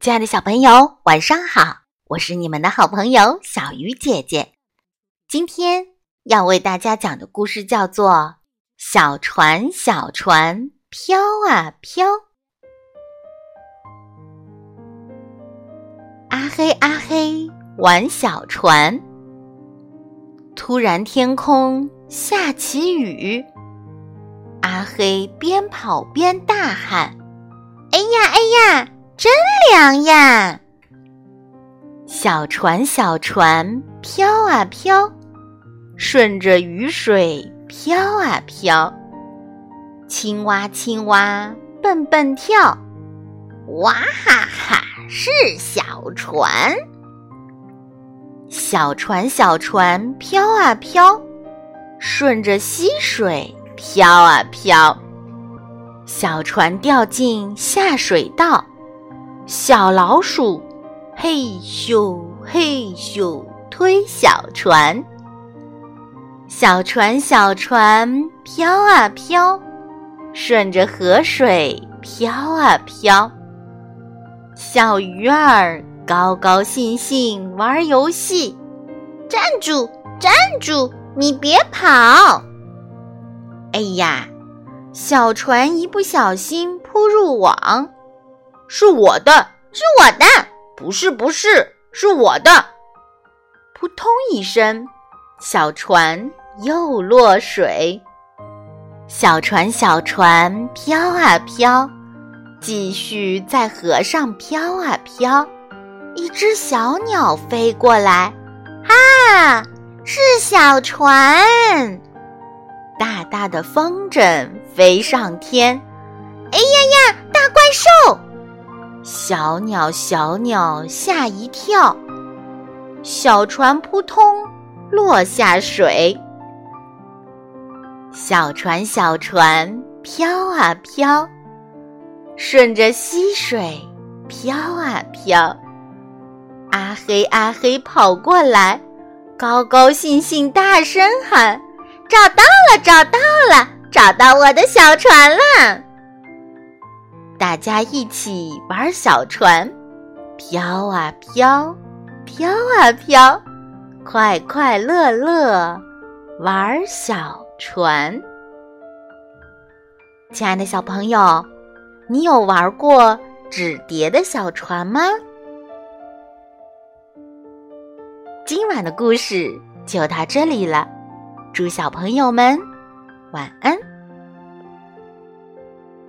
亲爱的小朋友，晚上好！我是你们的好朋友小鱼姐姐。今天要为大家讲的故事叫做《小船小船飘啊飘》。阿黑阿黑玩小船，突然天空下起雨，阿黑边跑边大喊：“哎呀哎呀！”真凉呀！小船小船飘啊飘，顺着雨水飘啊飘。青蛙青蛙蹦蹦跳，哇哈哈是小船。小船小船飘啊飘，顺着溪水飘啊飘。小船掉进下水道。小老鼠，嘿咻嘿咻推小船，小船小船飘啊飘，顺着河水飘啊飘。小鱼儿高高兴兴玩游戏，站住站住，你别跑！哎呀，小船一不小心扑入网。是我的，是我的，不是，不是，是我的。扑通一声，小船又落水。小船，小船飘啊飘，继续在河上飘啊飘。一只小鸟飞过来，啊，是小船！大大的风筝飞上天，哎呀呀，大怪兽！小鸟，小鸟吓一跳，小船扑通落下水。小船，小船飘啊飘，顺着溪水飘啊飘。阿黑，阿黑跑过来，高高兴兴大声喊：“找到了，找到了，找到我的小船了！”大家一起玩小船，飘啊飘，飘啊飘，快快乐乐玩小船。亲爱的小朋友，你有玩过纸叠的小船吗？今晚的故事就到这里了，祝小朋友们晚安。